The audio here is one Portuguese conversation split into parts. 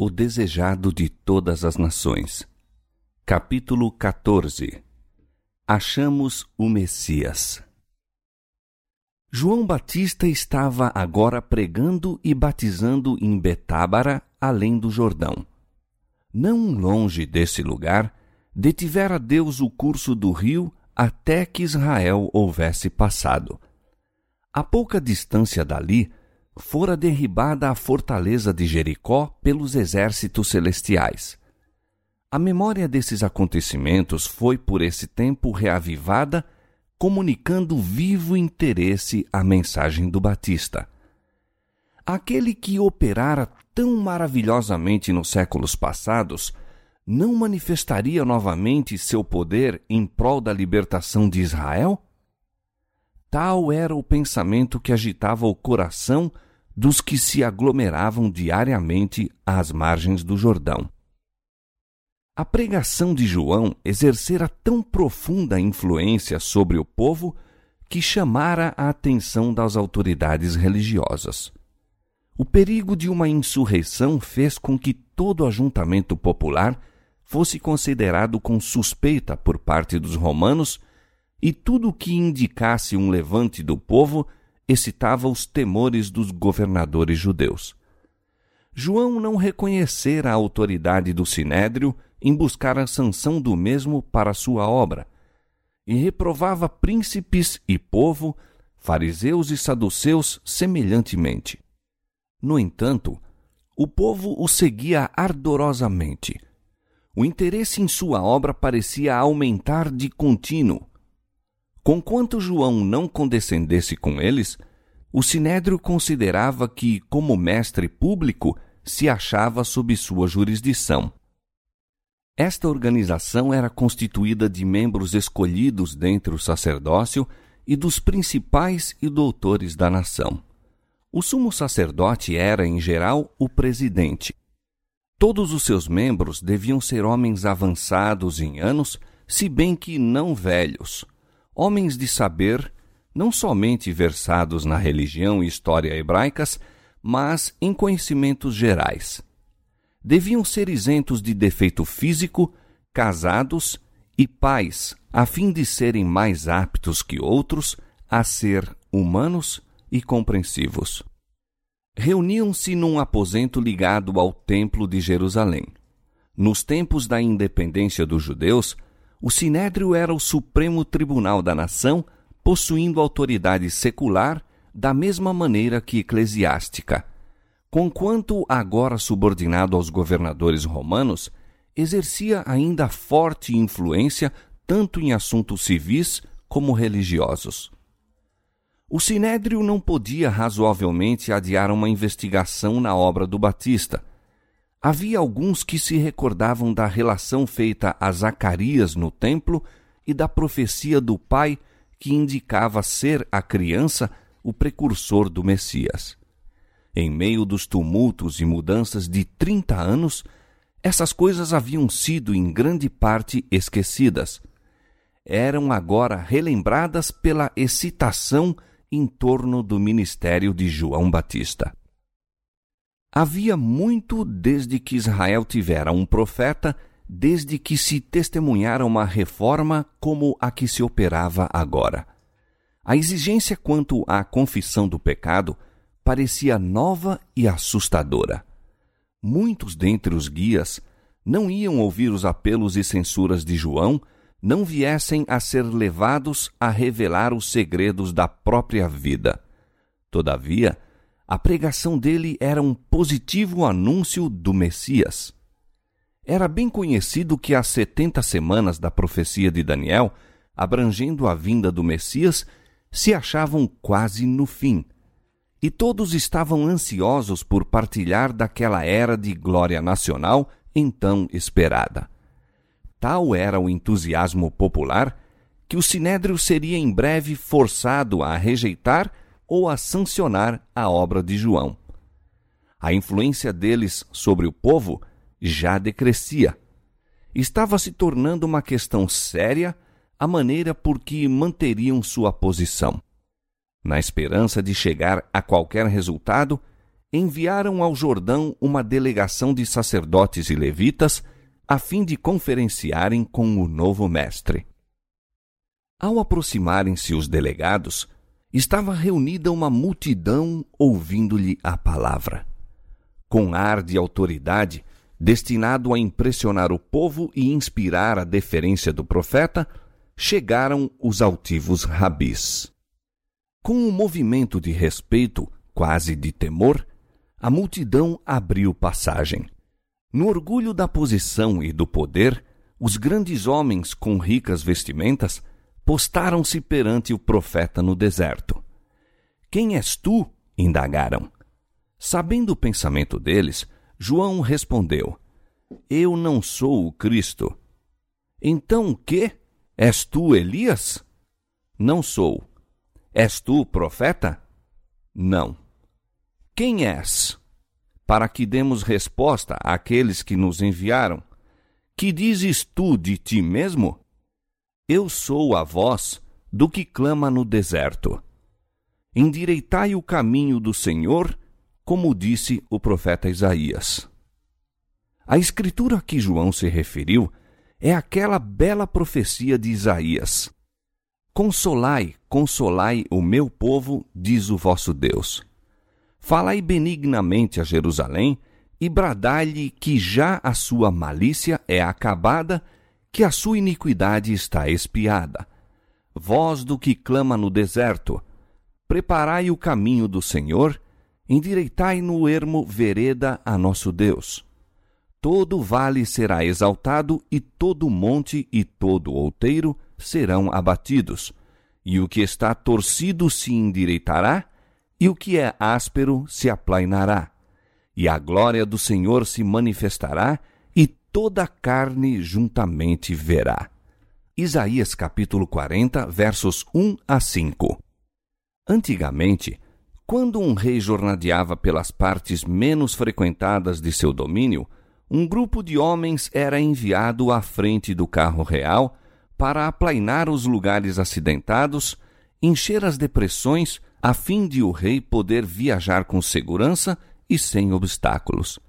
O desejado de todas as nações. Capítulo 14 Achamos o Messias. João Batista estava agora pregando e batizando em Betábara, além do Jordão. Não longe desse lugar, detivera Deus o curso do rio até que Israel houvesse passado. A pouca distância dali, fora derribada a fortaleza de Jericó pelos exércitos celestiais. A memória desses acontecimentos foi por esse tempo reavivada, comunicando vivo interesse à mensagem do Batista. Aquele que operara tão maravilhosamente nos séculos passados, não manifestaria novamente seu poder em prol da libertação de Israel? Tal era o pensamento que agitava o coração dos que se aglomeravam diariamente às margens do Jordão. A pregação de João exercera tão profunda influência sobre o povo que chamara a atenção das autoridades religiosas. O perigo de uma insurreição fez com que todo ajuntamento popular fosse considerado com suspeita por parte dos romanos e tudo o que indicasse um levante do povo excitava os temores dos governadores judeus. João não reconhecera a autoridade do sinédrio em buscar a sanção do mesmo para sua obra, e reprovava príncipes e povo, fariseus e saduceus semelhantemente. No entanto, o povo o seguia ardorosamente. O interesse em sua obra parecia aumentar de contínuo, Conquanto João não condescendesse com eles, o sinédrio considerava que, como mestre público, se achava sob sua jurisdição. Esta organização era constituída de membros escolhidos dentre o sacerdócio e dos principais e doutores da nação. O sumo sacerdote era, em geral, o presidente. Todos os seus membros deviam ser homens avançados em anos, se bem que não velhos homens de saber, não somente versados na religião e história hebraicas, mas em conhecimentos gerais. Deviam ser isentos de defeito físico, casados e pais, a fim de serem mais aptos que outros a ser humanos e compreensivos. Reuniam-se num aposento ligado ao Templo de Jerusalém. Nos tempos da independência dos judeus, o Sinédrio era o supremo tribunal da nação, possuindo autoridade secular da mesma maneira que eclesiástica. Conquanto agora subordinado aos governadores romanos, exercia ainda forte influência tanto em assuntos civis como religiosos. O Sinédrio não podia razoavelmente adiar uma investigação na obra do Batista, Havia alguns que se recordavam da relação feita a Zacarias no templo e da profecia do pai que indicava ser a criança o precursor do Messias. Em meio dos tumultos e mudanças de trinta anos, essas coisas haviam sido em grande parte esquecidas. Eram agora relembradas pela excitação em torno do ministério de João Batista. Havia muito desde que Israel tivera um profeta, desde que se testemunhara uma reforma como a que se operava agora. A exigência quanto à confissão do pecado parecia nova e assustadora. Muitos dentre os guias não iam ouvir os apelos e censuras de João, não viessem a ser levados a revelar os segredos da própria vida. Todavia, a pregação dele era um positivo anúncio do Messias. Era bem conhecido que as setenta semanas da profecia de Daniel, abrangendo a vinda do Messias, se achavam quase no fim, e todos estavam ansiosos por partilhar daquela era de glória nacional então esperada. Tal era o entusiasmo popular que o sinédrio seria em breve forçado a rejeitar ou a sancionar a obra de João. A influência deles sobre o povo já decrescia. Estava se tornando uma questão séria a maneira por que manteriam sua posição. Na esperança de chegar a qualquer resultado, enviaram ao Jordão uma delegação de sacerdotes e levitas a fim de conferenciarem com o novo mestre. Ao aproximarem-se os delegados, estava reunida uma multidão ouvindo-lhe a palavra. Com ar de autoridade, destinado a impressionar o povo e inspirar a deferência do profeta, chegaram os altivos rabis. Com um movimento de respeito, quase de temor, a multidão abriu passagem. No orgulho da posição e do poder, os grandes homens com ricas vestimentas postaram-se perante o profeta no deserto. Quem és tu? indagaram. Sabendo o pensamento deles, João respondeu: Eu não sou o Cristo. Então que? És tu Elias? Não sou. És tu profeta? Não. Quem és? Para que demos resposta àqueles que nos enviaram. Que dizes tu de ti mesmo? Eu sou a voz do que clama no deserto. Endireitai o caminho do Senhor, como disse o profeta Isaías. A escritura a que João se referiu é aquela bela profecia de Isaías. Consolai, consolai o meu povo, diz o vosso Deus. Falai benignamente a Jerusalém e bradai-lhe que já a sua malícia é acabada, que a sua iniquidade está expiada. Voz do que clama no deserto, preparai o caminho do Senhor, endireitai no ermo vereda a nosso Deus. Todo vale será exaltado, e todo monte e todo outeiro serão abatidos, e o que está torcido se endireitará, e o que é áspero se aplainará, e a glória do Senhor se manifestará, toda a carne juntamente verá. Isaías capítulo 40, versos 1 a 5. Antigamente, quando um rei jornadeava pelas partes menos frequentadas de seu domínio, um grupo de homens era enviado à frente do carro real para aplainar os lugares acidentados, encher as depressões a fim de o rei poder viajar com segurança e sem obstáculos.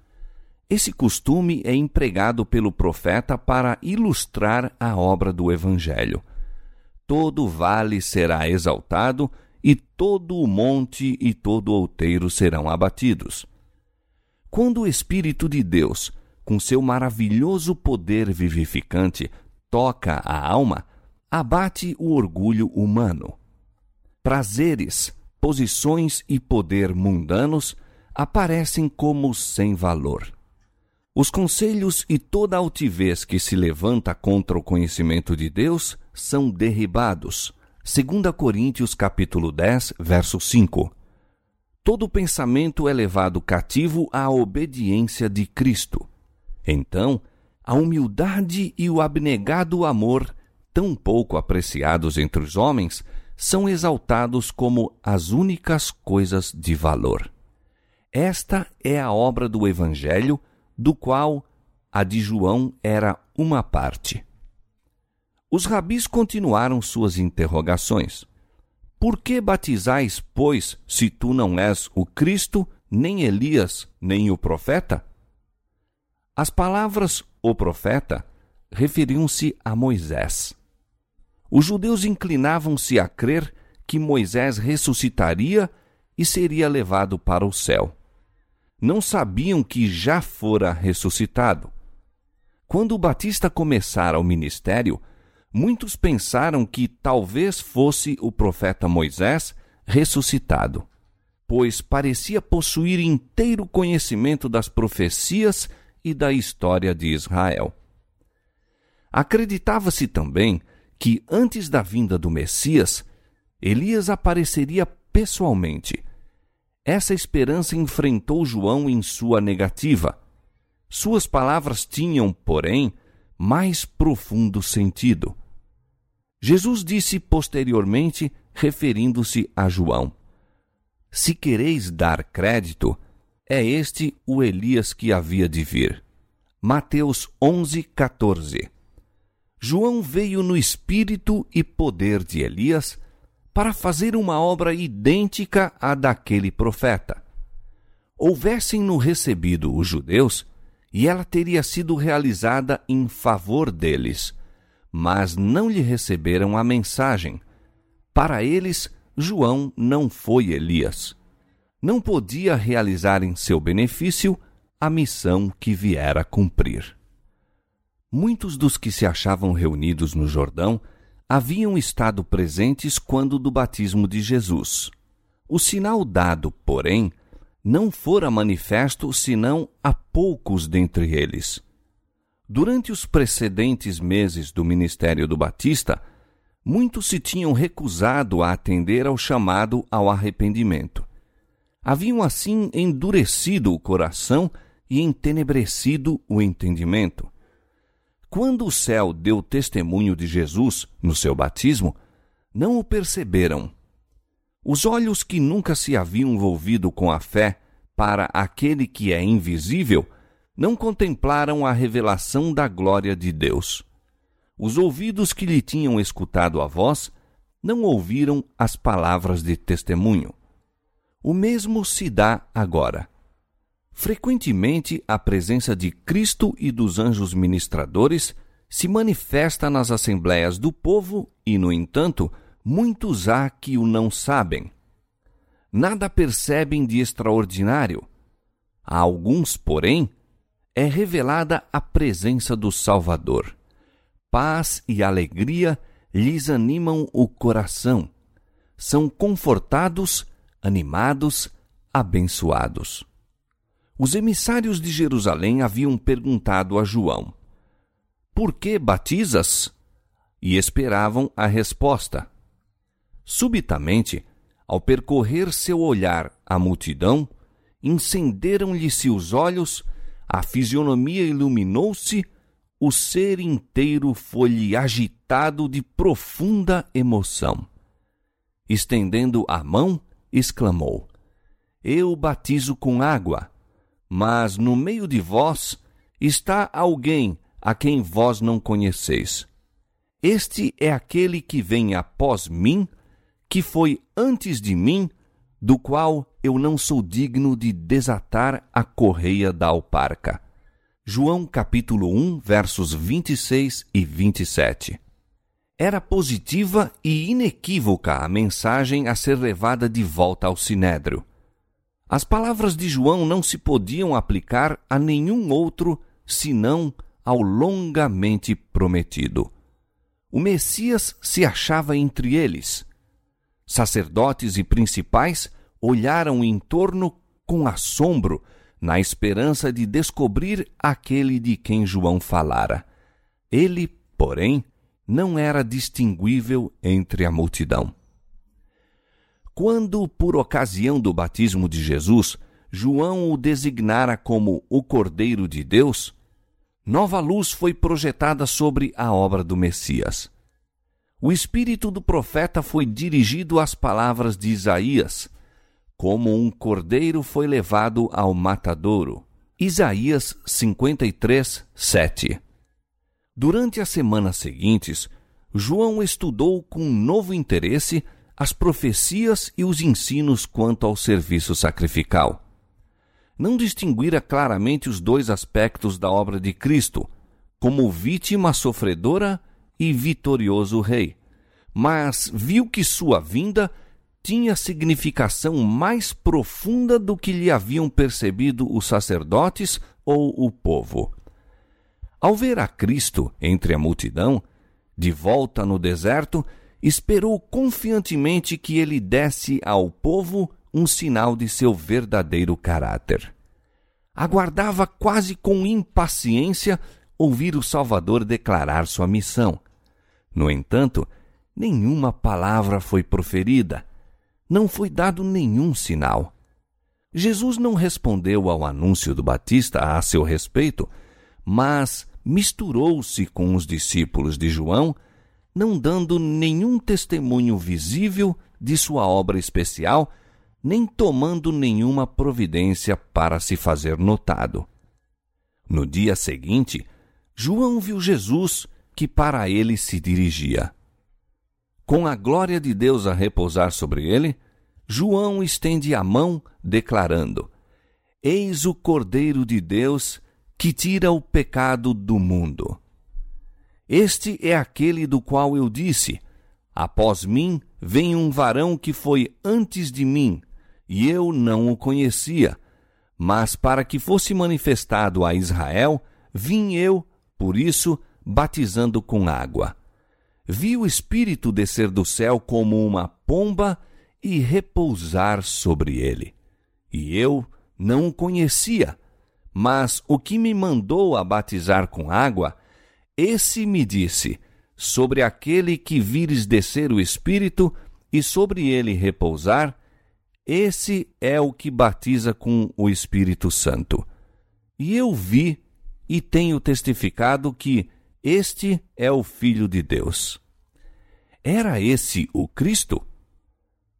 Esse costume é empregado pelo profeta para ilustrar a obra do Evangelho. Todo vale será exaltado, e todo o monte e todo outeiro serão abatidos. Quando o Espírito de Deus, com seu maravilhoso poder vivificante, toca a alma, abate o orgulho humano. Prazeres, posições e poder mundanos aparecem como sem valor. Os conselhos e toda altivez que se levanta contra o conhecimento de Deus são derribados. 2 Coríntios capítulo 10, verso 5. Todo pensamento é levado cativo à obediência de Cristo. Então, a humildade e o abnegado amor, tão pouco apreciados entre os homens, são exaltados como as únicas coisas de valor. Esta é a obra do Evangelho, do qual a de João era uma parte. Os rabis continuaram suas interrogações. Por que batizais, pois, se tu não és o Cristo, nem Elias, nem o profeta? As palavras o profeta referiam-se a Moisés. Os judeus inclinavam-se a crer que Moisés ressuscitaria e seria levado para o céu. Não sabiam que já fora ressuscitado. Quando o Batista começara o ministério, muitos pensaram que talvez fosse o profeta Moisés ressuscitado, pois parecia possuir inteiro conhecimento das profecias e da história de Israel. Acreditava-se também que antes da vinda do Messias, Elias apareceria pessoalmente. Essa esperança enfrentou João em sua negativa. Suas palavras tinham, porém, mais profundo sentido. Jesus disse posteriormente, referindo-se a João: Se quereis dar crédito, é este o Elias que havia de vir. Mateus 11, 14 João veio no espírito e poder de Elias para fazer uma obra idêntica à daquele profeta. houvessem-no recebido os judeus, e ela teria sido realizada em favor deles. Mas não lhe receberam a mensagem. Para eles, João não foi Elias. Não podia realizar em seu benefício a missão que viera cumprir. Muitos dos que se achavam reunidos no Jordão haviam estado presentes quando do batismo de Jesus. O sinal dado, porém, não fora manifesto senão a poucos dentre eles. Durante os precedentes meses do ministério do Batista, muitos se tinham recusado a atender ao chamado ao arrependimento. Haviam assim endurecido o coração e entenebrecido o entendimento. Quando o céu deu testemunho de Jesus no seu batismo, não o perceberam. Os olhos que nunca se haviam envolvido com a fé para aquele que é invisível não contemplaram a revelação da glória de Deus. Os ouvidos que lhe tinham escutado a voz não ouviram as palavras de testemunho. O mesmo se dá agora. Frequentemente, a presença de Cristo e dos anjos ministradores se manifesta nas assembleias do povo e, no entanto, muitos há que o não sabem. Nada percebem de extraordinário. A alguns, porém, é revelada a presença do Salvador. Paz e alegria lhes animam o coração. São confortados, animados, abençoados. Os emissários de Jerusalém haviam perguntado a João: Por que batizas? E esperavam a resposta. Subitamente, ao percorrer seu olhar a multidão, incenderam-lhe-se os olhos, a fisionomia iluminou-se, o ser inteiro foi-lhe agitado de profunda emoção. Estendendo a mão, exclamou: Eu batizo com água mas no meio de vós está alguém a quem vós não conheceis. Este é aquele que vem após mim, que foi antes de mim, do qual eu não sou digno de desatar a correia da alparca. João capítulo 1, versos 26 e 27. Era positiva e inequívoca a mensagem a ser levada de volta ao sinédrio. As palavras de João não se podiam aplicar a nenhum outro senão ao longamente prometido. O Messias se achava entre eles. Sacerdotes e principais olharam em torno com assombro, na esperança de descobrir aquele de quem João falara. Ele, porém, não era distinguível entre a multidão. Quando, por ocasião do batismo de Jesus, João o designara como o Cordeiro de Deus, nova luz foi projetada sobre a obra do Messias. O espírito do profeta foi dirigido às palavras de Isaías, como um cordeiro foi levado ao matadouro. Isaías 53, 7. Durante as semanas seguintes, João estudou com novo interesse as profecias e os ensinos quanto ao serviço sacrificial. Não distinguira claramente os dois aspectos da obra de Cristo, como vítima sofredora e vitorioso rei, mas viu que sua vinda tinha significação mais profunda do que lhe haviam percebido os sacerdotes ou o povo. Ao ver a Cristo entre a multidão, de volta no deserto, esperou confiantemente que ele desse ao povo um sinal de seu verdadeiro caráter. Aguardava quase com impaciência ouvir o Salvador declarar sua missão. No entanto, nenhuma palavra foi proferida, não foi dado nenhum sinal. Jesus não respondeu ao anúncio do Batista a seu respeito, mas misturou-se com os discípulos de João não dando nenhum testemunho visível de sua obra especial, nem tomando nenhuma providência para se fazer notado. No dia seguinte, João viu Jesus que para ele se dirigia. Com a glória de Deus a repousar sobre ele, João estende a mão, declarando: Eis o Cordeiro de Deus que tira o pecado do mundo. Este é aquele do qual eu disse: Após mim vem um varão que foi antes de mim, e eu não o conhecia. Mas para que fosse manifestado a Israel, vim eu, por isso, batizando com água. Vi o Espírito descer do céu como uma pomba e repousar sobre ele. E eu não o conhecia, mas o que me mandou a batizar com água, esse me disse: Sobre aquele que vires descer o Espírito e sobre ele repousar, esse é o que batiza com o Espírito Santo. E eu vi e tenho testificado que este é o Filho de Deus. Era esse o Cristo?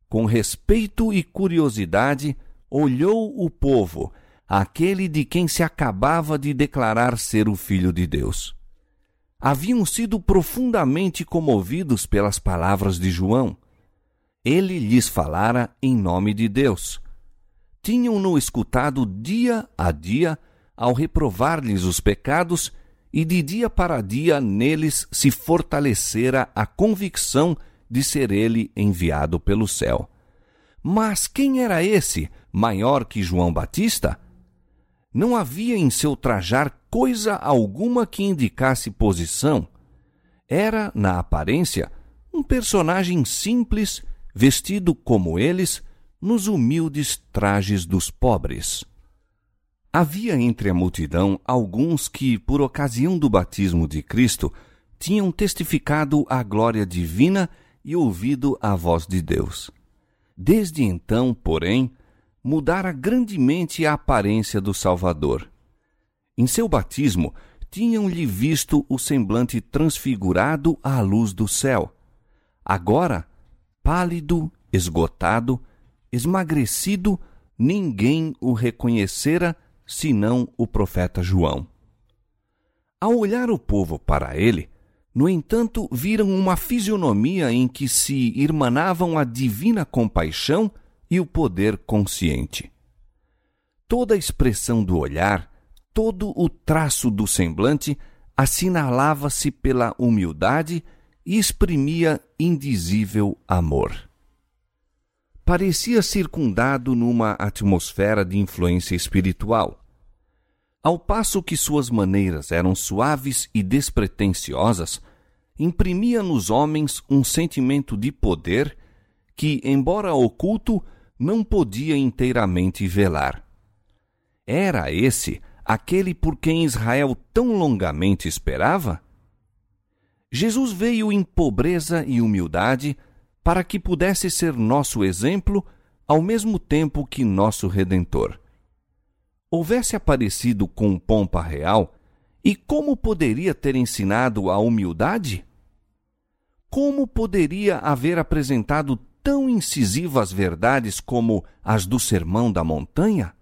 Com respeito e curiosidade, olhou o povo, aquele de quem se acabava de declarar ser o Filho de Deus. Haviam sido profundamente comovidos pelas palavras de João. Ele lhes falara em nome de Deus. Tinham-no escutado dia a dia ao reprovar-lhes os pecados, e de dia para dia neles se fortalecera a convicção de ser ele enviado pelo céu. Mas quem era esse, maior que João Batista? Não havia em seu trajar coisa alguma que indicasse posição. Era, na aparência, um personagem simples, vestido como eles, nos humildes trajes dos pobres. Havia entre a multidão alguns que, por ocasião do batismo de Cristo, tinham testificado a glória divina e ouvido a voz de Deus. Desde então, porém, mudara grandemente a aparência do Salvador. Em seu batismo, tinham-lhe visto o semblante transfigurado à luz do céu. Agora, pálido, esgotado, esmagrecido, ninguém o reconhecera senão o profeta João. Ao olhar o povo para ele, no entanto, viram uma fisionomia em que se irmanavam a divina compaixão e o poder consciente. Toda a expressão do olhar, todo o traço do semblante assinalava-se pela humildade e exprimia indizível amor. Parecia circundado numa atmosfera de influência espiritual. Ao passo que suas maneiras eram suaves e despretensiosas, imprimia nos homens um sentimento de poder que, embora oculto, não podia inteiramente velar. Era esse aquele por quem Israel tão longamente esperava? Jesus veio em pobreza e humildade para que pudesse ser nosso exemplo ao mesmo tempo que nosso redentor houvesse aparecido com pompa real, e como poderia ter ensinado a humildade? Como poderia haver apresentado tão incisivas verdades como as do Sermão da Montanha?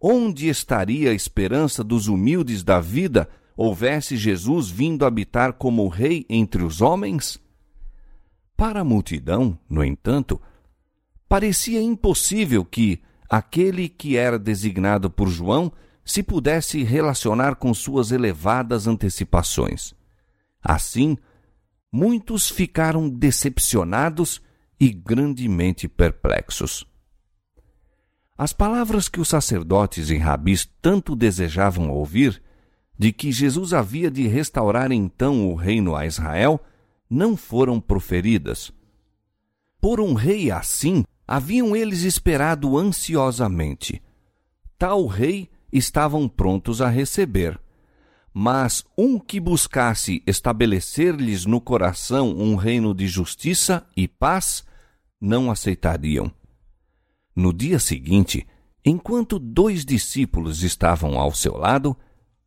Onde estaria a esperança dos humildes da vida houvesse Jesus vindo habitar como rei entre os homens? Para a multidão, no entanto, parecia impossível que, aquele que era designado por João se pudesse relacionar com suas elevadas antecipações. Assim, muitos ficaram decepcionados e grandemente perplexos. As palavras que os sacerdotes e rabis tanto desejavam ouvir, de que Jesus havia de restaurar então o reino a Israel, não foram proferidas. Por um rei assim, haviam eles esperado ansiosamente. Tal rei estavam prontos a receber. Mas um que buscasse estabelecer-lhes no coração um reino de justiça e paz, não aceitariam. No dia seguinte, enquanto dois discípulos estavam ao seu lado,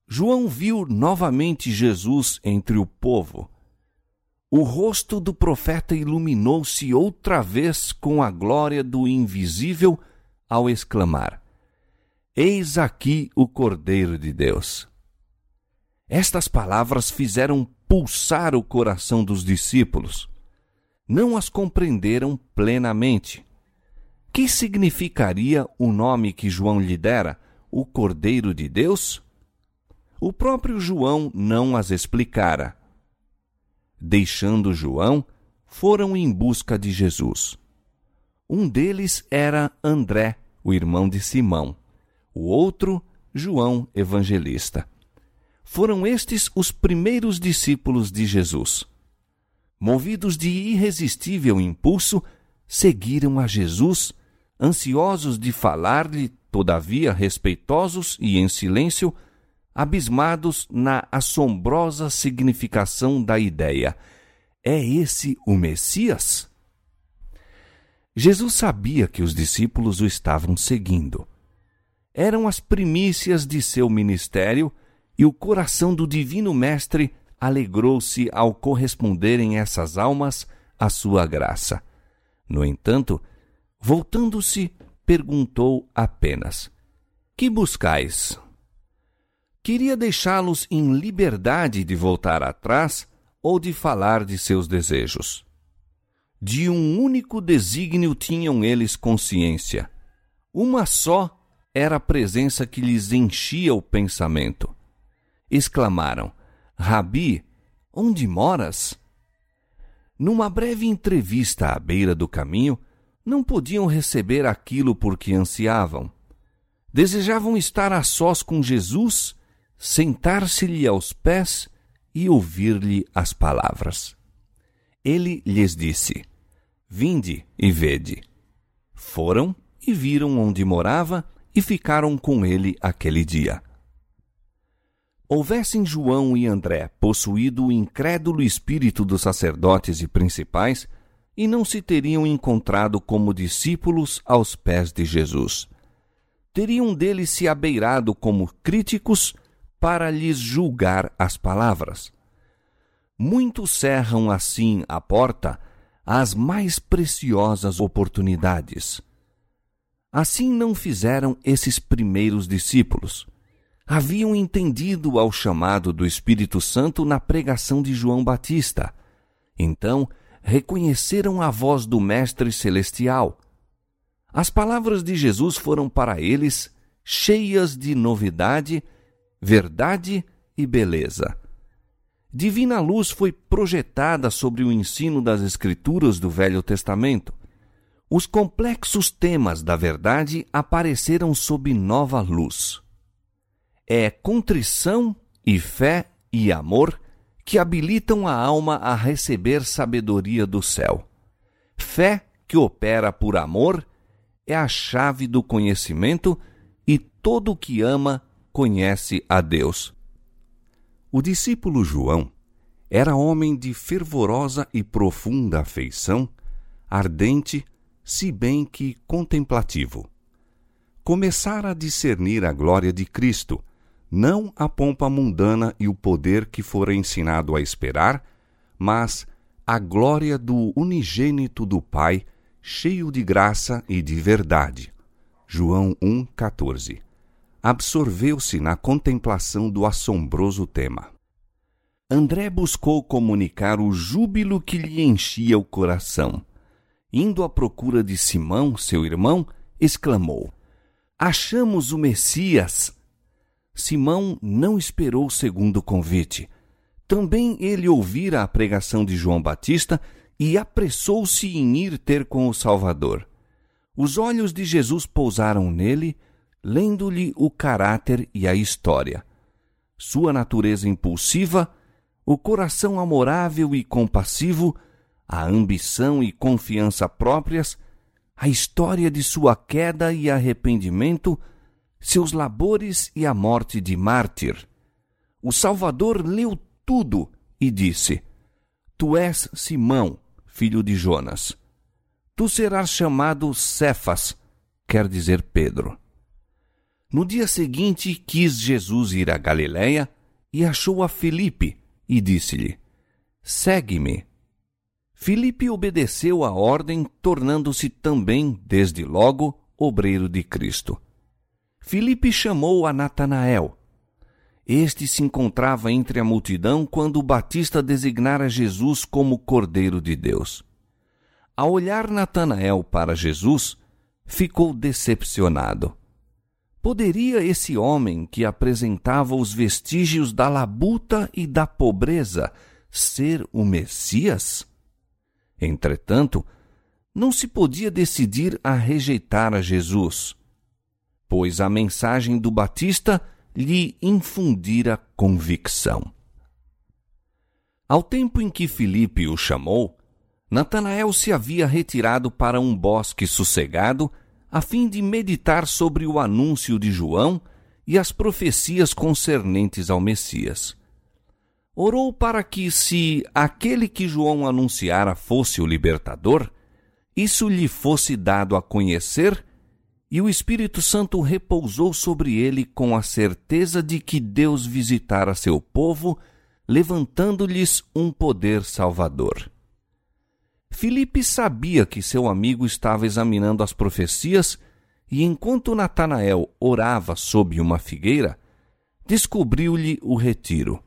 João viu novamente Jesus entre o povo o rosto do profeta iluminou-se outra vez com a glória do invisível ao exclamar: Eis aqui o Cordeiro de Deus. Estas palavras fizeram pulsar o coração dos discípulos. Não as compreenderam plenamente. que significaria o nome que João lhe dera, o Cordeiro de Deus? O próprio João não as explicara. Deixando João, foram em busca de Jesus. Um deles era André, o irmão de Simão. O outro, João Evangelista. Foram estes os primeiros discípulos de Jesus. Movidos de irresistível impulso, seguiram a Jesus, ansiosos de falar-lhe, todavia respeitosos e em silêncio, abismados na assombrosa significação da ideia. É esse o Messias? Jesus sabia que os discípulos o estavam seguindo. Eram as primícias de seu ministério e o coração do Divino Mestre alegrou-se ao corresponderem essas almas à sua graça. No entanto, voltando-se, perguntou apenas: Que buscais? Queria deixá-los em liberdade de voltar atrás ou de falar de seus desejos. De um único desígnio tinham eles consciência. Uma só era a presença que lhes enchia o pensamento. Exclamaram: Rabi, onde moras? Numa breve entrevista à beira do caminho, não podiam receber aquilo por que ansiavam. Desejavam estar a sós com Jesus sentar-se-lhe aos pés e ouvir-lhe as palavras. Ele lhes disse: Vinde e vede. Foram e viram onde morava e ficaram com ele aquele dia. Houvessem João e André possuído o incrédulo espírito dos sacerdotes e principais, e não se teriam encontrado como discípulos aos pés de Jesus. Teriam deles se abeirado como críticos para lhes julgar as palavras. Muitos cerram assim a porta às mais preciosas oportunidades. Assim não fizeram esses primeiros discípulos. Haviam entendido ao chamado do Espírito Santo na pregação de João Batista. Então, reconheceram a voz do Mestre Celestial. As palavras de Jesus foram para eles cheias de novidade verdade e beleza. Divina luz foi projetada sobre o ensino das Escrituras do Velho Testamento. Os complexos temas da verdade apareceram sob nova luz. É contrição e fé e amor que habilitam a alma a receber sabedoria do céu. Fé que opera por amor é a chave do conhecimento e todo o que ama conhece a Deus. O discípulo João era homem de fervorosa e profunda afeição, ardente, se bem que contemplativo. Começara a discernir a glória de Cristo, não a pompa mundana e o poder que fora ensinado a esperar, mas a glória do unigênito do Pai, cheio de graça e de verdade. João 1,14 absorveu-se na contemplação do assombroso tema. André buscou comunicar o júbilo que lhe enchia o coração. Indo à procura de Simão, seu irmão, exclamou: Achamos o Messias! Simão não esperou o segundo convite. Também ele ouvira a pregação de João Batista e apressou-se em ir ter com o Salvador. Os olhos de Jesus pousaram nele lendo-lhe o caráter e a história. Sua natureza impulsiva, o coração amorável e compassivo, a ambição e confiança próprias, a história de sua queda e arrependimento, seus labores e a morte de mártir. O Salvador leu tudo e disse: Tu és Simão, filho de Jonas. Tu serás chamado Cefas, quer dizer Pedro. No dia seguinte, quis Jesus ir a Galiléia e achou a Filipe e disse-lhe: Segue-me. Filipe obedeceu à ordem, tornando-se também, desde logo, obreiro de Cristo. Filipe chamou a Natanael. Este se encontrava entre a multidão quando o Batista designara Jesus como Cordeiro de Deus. Ao olhar Natanael para Jesus, ficou decepcionado. Poderia esse homem que apresentava os vestígios da labuta e da pobreza ser o Messias? Entretanto, não se podia decidir a rejeitar a Jesus, pois a mensagem do Batista lhe infundira convicção. Ao tempo em que Filipe o chamou, Natanael se havia retirado para um bosque sossegado a fim de meditar sobre o anúncio de João e as profecias concernentes ao Messias. Orou para que, se aquele que João anunciara fosse o libertador, isso lhe fosse dado a conhecer, e o Espírito Santo repousou sobre ele com a certeza de que Deus visitara seu povo levantando-lhes um poder salvador. Filipe sabia que seu amigo estava examinando as profecias e, enquanto Natanael orava sob uma figueira, descobriu-lhe o retiro.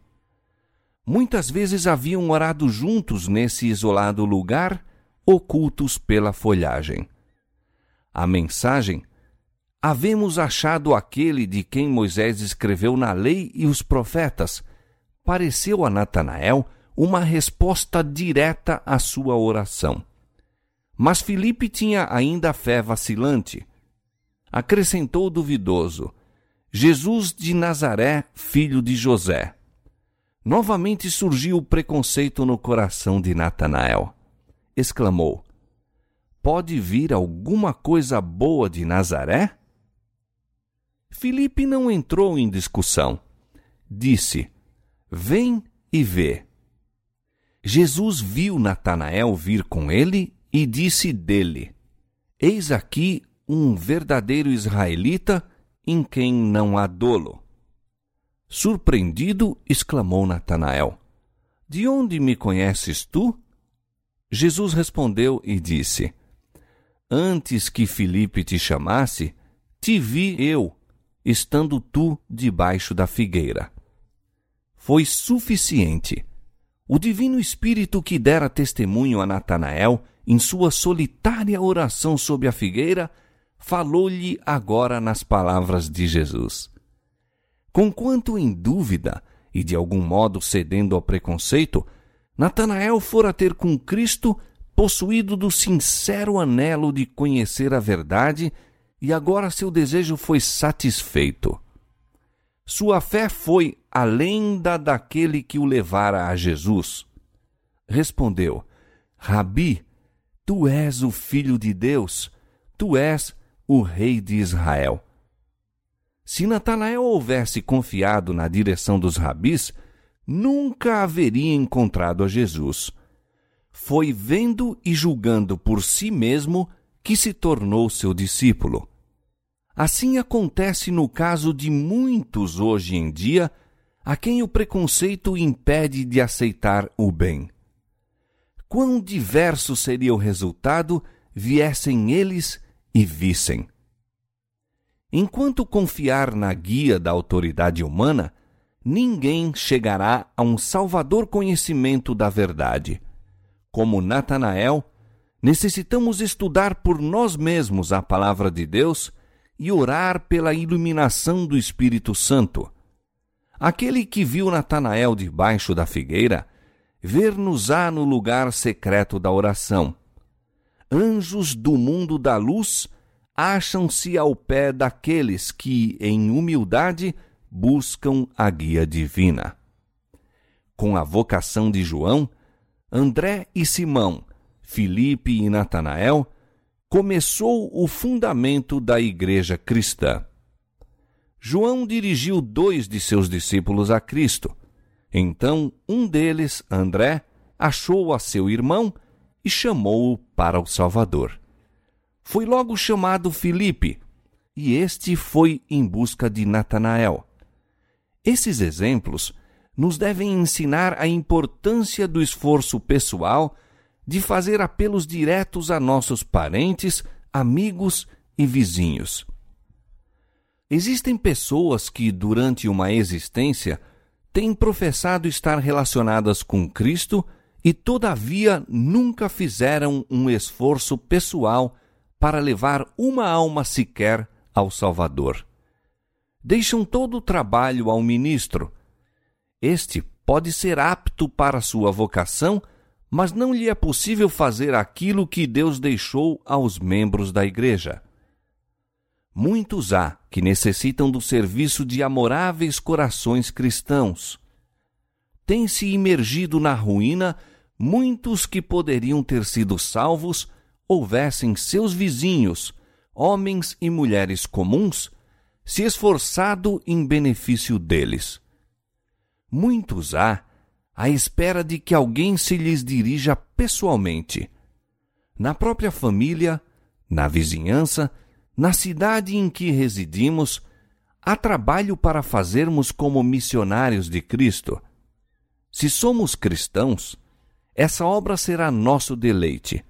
Muitas vezes haviam orado juntos nesse isolado lugar, ocultos pela folhagem. A mensagem Havemos achado aquele de quem Moisés escreveu na lei e os profetas, pareceu a Natanael uma resposta direta à sua oração. Mas Filipe tinha ainda fé vacilante. Acrescentou duvidoso: Jesus de Nazaré, filho de José. Novamente surgiu o preconceito no coração de Natanael. Exclamou: Pode vir alguma coisa boa de Nazaré? Filipe não entrou em discussão. Disse: Vem e vê. Jesus viu Natanael vir com ele e disse dele: Eis aqui um verdadeiro israelita em quem não há dolo. Surpreendido, exclamou Natanael: De onde me conheces tu? Jesus respondeu e disse: Antes que Filipe te chamasse, te vi eu, estando tu debaixo da figueira foi suficiente. O Divino Espírito que dera testemunho a Natanael em sua solitária oração sob a figueira, falou-lhe agora nas palavras de Jesus. Conquanto em dúvida e de algum modo cedendo ao preconceito, Natanael fora ter com Cristo, possuído do sincero anelo de conhecer a verdade, e agora seu desejo foi satisfeito. Sua fé foi além da daquele que o levara a Jesus. Respondeu: Rabi, tu és o filho de Deus, tu és o rei de Israel. Se Natanael houvesse confiado na direção dos rabis, nunca haveria encontrado a Jesus. Foi vendo e julgando por si mesmo que se tornou seu discípulo. Assim acontece no caso de muitos hoje em dia a quem o preconceito impede de aceitar o bem. Quão diverso seria o resultado viessem eles e vissem. Enquanto confiar na guia da autoridade humana, ninguém chegará a um salvador conhecimento da verdade. Como Natanael, necessitamos estudar por nós mesmos a palavra de Deus e orar pela iluminação do Espírito Santo. Aquele que viu Natanael debaixo da figueira, ver-nos-á no lugar secreto da oração. Anjos do mundo da luz acham-se ao pé daqueles que, em humildade, buscam a guia divina. Com a vocação de João, André e Simão, Filipe e Natanael começou o fundamento da igreja cristã. João dirigiu dois de seus discípulos a Cristo. Então, um deles, André, achou a seu irmão e chamou-o para o Salvador. Foi logo chamado Filipe, e este foi em busca de Natanael. Esses exemplos nos devem ensinar a importância do esforço pessoal de fazer apelos diretos a nossos parentes, amigos e vizinhos. Existem pessoas que, durante uma existência, têm professado estar relacionadas com Cristo e, todavia, nunca fizeram um esforço pessoal para levar uma alma sequer ao Salvador. Deixam todo o trabalho ao ministro. Este pode ser apto para sua vocação, mas não lhe é possível fazer aquilo que Deus deixou aos membros da igreja. Muitos há que necessitam do serviço de amoráveis corações cristãos. Tem-se imergido na ruína muitos que poderiam ter sido salvos houvessem seus vizinhos, homens e mulheres comuns, se esforçado em benefício deles. Muitos há à espera de que alguém se lhes dirija pessoalmente. Na própria família, na vizinhança, na cidade em que residimos, há trabalho para fazermos como missionários de Cristo. Se somos cristãos, essa obra será nosso deleite.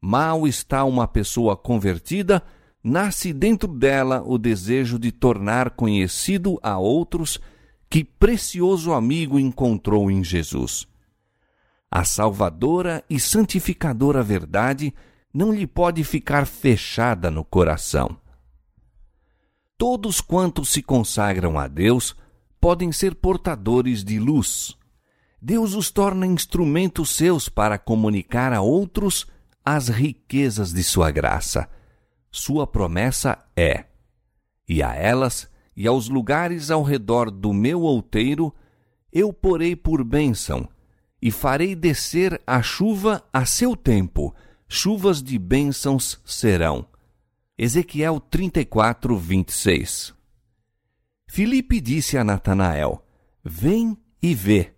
Mal está uma pessoa convertida, nasce dentro dela o desejo de tornar conhecido a outros que precioso amigo encontrou em Jesus. A salvadora e santificadora verdade não lhe pode ficar fechada no coração. Todos quantos se consagram a Deus podem ser portadores de luz. Deus os torna instrumentos seus para comunicar a outros as riquezas de sua graça. Sua promessa é: e a elas e aos lugares ao redor do meu outeiro eu porei por bênção, e farei descer a chuva a seu tempo, chuvas de bênçãos serão. Ezequiel 34, 26 Filipe disse a Natanael: Vem e vê.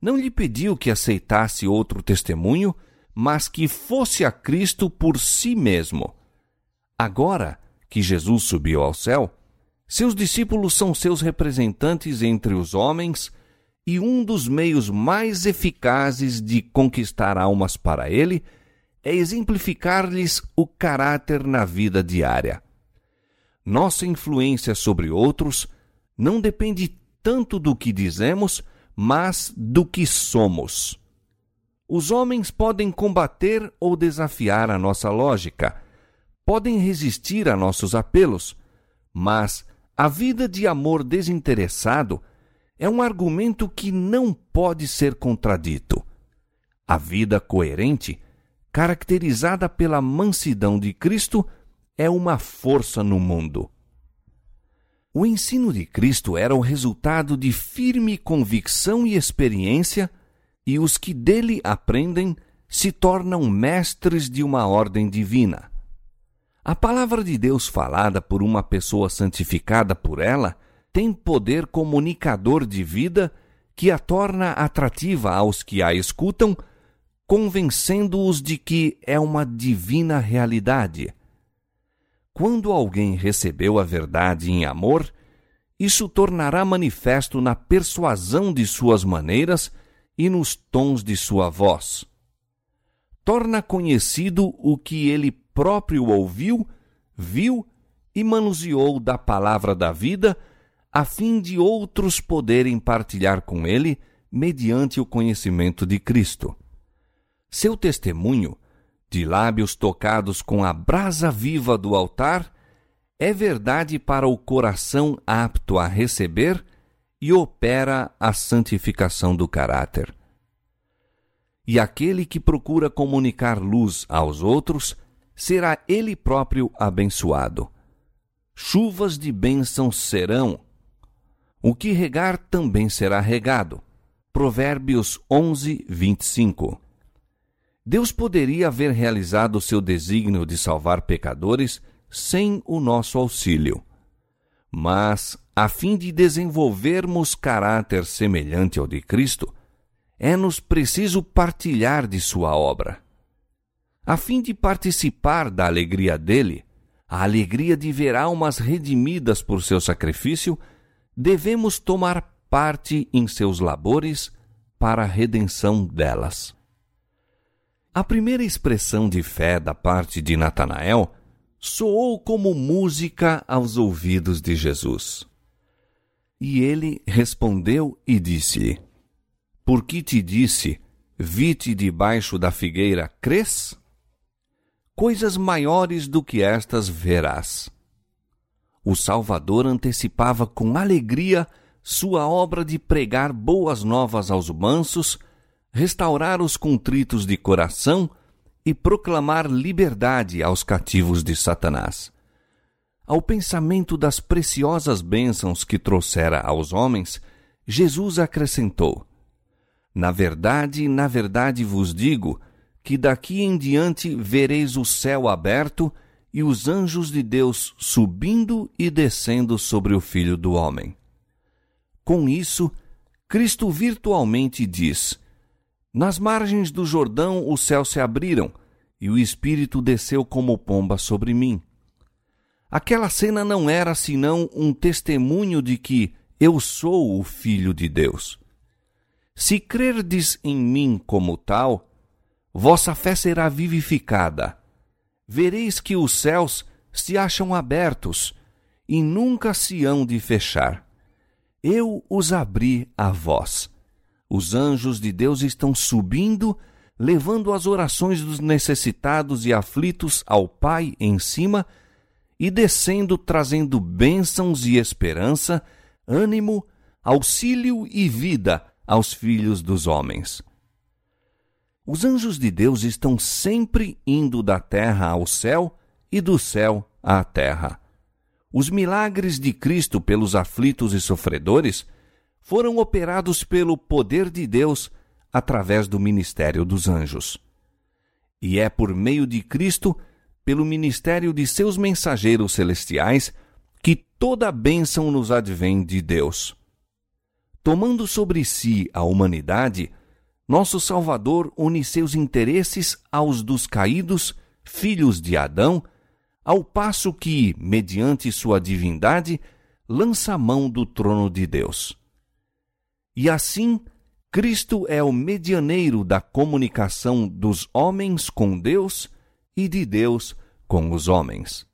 Não lhe pediu que aceitasse outro testemunho, mas que fosse a Cristo por si mesmo. Agora que Jesus subiu ao céu, seus discípulos são seus representantes entre os homens e um dos meios mais eficazes de conquistar almas para ele é exemplificar-lhes o caráter na vida diária. Nossa influência sobre outros não depende tanto do que dizemos, mas do que somos. Os homens podem combater ou desafiar a nossa lógica, podem resistir a nossos apelos, mas a vida de amor desinteressado é um argumento que não pode ser contradito. A vida coerente, caracterizada pela mansidão de Cristo, é uma força no mundo. O ensino de Cristo era o resultado de firme convicção e experiência e os que dele aprendem se tornam mestres de uma ordem divina. A palavra de Deus falada por uma pessoa santificada por ela tem poder comunicador de vida que a torna atrativa aos que a escutam, convencendo-os de que é uma divina realidade. Quando alguém recebeu a verdade em amor, isso tornará manifesto na persuasão de suas maneiras e nos tons de sua voz. Torna conhecido o que ele próprio ouviu, viu e manuseou da palavra da vida, a fim de outros poderem partilhar com ele mediante o conhecimento de Cristo. Seu testemunho, de lábios tocados com a brasa viva do altar, é verdade para o coração apto a receber e opera a santificação do caráter. E aquele que procura comunicar luz aos outros, será ele próprio abençoado. Chuvas de bênção serão. O que regar também será regado. Provérbios 11, 25. Deus poderia haver realizado seu desígnio de salvar pecadores sem o nosso auxílio. Mas a fim de desenvolvermos caráter semelhante ao de Cristo, é-nos preciso partilhar de sua obra. A fim de participar da alegria dele, a alegria de ver almas redimidas por seu sacrifício, devemos tomar parte em seus labores para a redenção delas. A primeira expressão de fé da parte de Natanael soou como música aos ouvidos de Jesus. E ele respondeu e disse-lhe: Por que te disse, vi-te debaixo da figueira, crês? Coisas maiores do que estas verás. O Salvador antecipava com alegria sua obra de pregar boas novas aos mansos, restaurar os contritos de coração e proclamar liberdade aos cativos de Satanás. Ao pensamento das preciosas bênçãos que trouxera aos homens, Jesus acrescentou: Na verdade, na verdade vos digo que daqui em diante vereis o céu aberto e os anjos de Deus subindo e descendo sobre o Filho do Homem. Com isso, Cristo virtualmente diz: Nas margens do Jordão os céus se abriram e o Espírito desceu como pomba sobre mim. Aquela cena não era senão um testemunho de que eu sou o Filho de Deus. Se crerdes em mim como tal, vossa fé será vivificada. Vereis que os céus se acham abertos e nunca se hão de fechar. Eu os abri a vós. Os anjos de Deus estão subindo, levando as orações dos necessitados e aflitos ao Pai em cima, e descendo trazendo bênçãos e esperança, ânimo, auxílio e vida aos filhos dos homens. Os anjos de Deus estão sempre indo da terra ao céu e do céu à terra. Os milagres de Cristo pelos aflitos e sofredores foram operados pelo poder de Deus através do ministério dos anjos. E é por meio de Cristo, pelo ministério de seus mensageiros celestiais, que toda a bênção nos advém de Deus. Tomando sobre si a humanidade, nosso Salvador une seus interesses aos dos caídos, filhos de Adão, ao passo que, mediante sua divindade, lança a mão do trono de Deus. E assim, Cristo é o medianeiro da comunicação dos homens com Deus e de Deus com os homens.